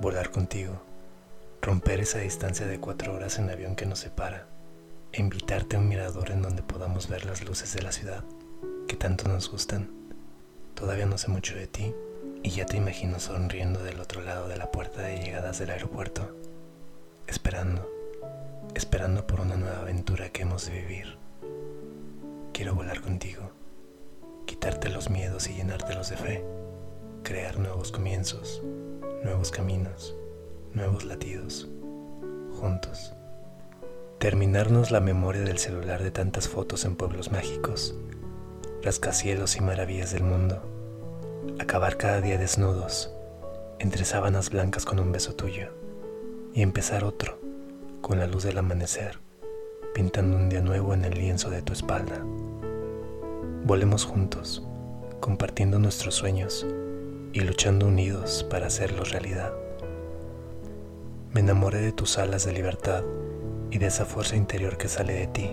volar contigo, romper esa distancia de cuatro horas en avión que nos separa, e invitarte a un mirador en donde podamos ver las luces de la ciudad que tanto nos gustan. Todavía no sé mucho de ti y ya te imagino sonriendo del otro lado de la puerta de llegadas del aeropuerto, esperando, esperando por una nueva aventura que hemos de vivir. Quiero volar contigo, quitarte los miedos y llenártelos de fe, crear nuevos comienzos, nuevos caminos, nuevos latidos, juntos. Terminarnos la memoria del celular de tantas fotos en pueblos mágicos, rascacielos y maravillas del mundo. Acabar cada día desnudos, entre sábanas blancas con un beso tuyo, y empezar otro, con la luz del amanecer, pintando un día nuevo en el lienzo de tu espalda. Volemos juntos, compartiendo nuestros sueños y luchando unidos para hacerlos realidad. Me enamoré de tus alas de libertad y de esa fuerza interior que sale de ti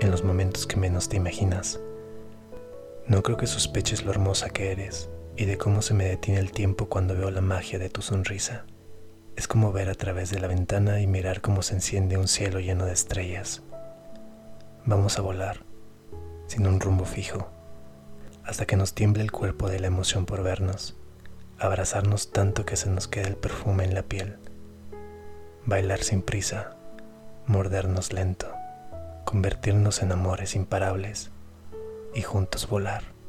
en los momentos que menos te imaginas. No creo que sospeches lo hermosa que eres y de cómo se me detiene el tiempo cuando veo la magia de tu sonrisa. Es como ver a través de la ventana y mirar cómo se enciende un cielo lleno de estrellas. Vamos a volar, sin un rumbo fijo, hasta que nos tiemble el cuerpo de la emoción por vernos abrazarnos tanto que se nos quede el perfume en la piel, bailar sin prisa, mordernos lento, convertirnos en amores imparables y juntos volar.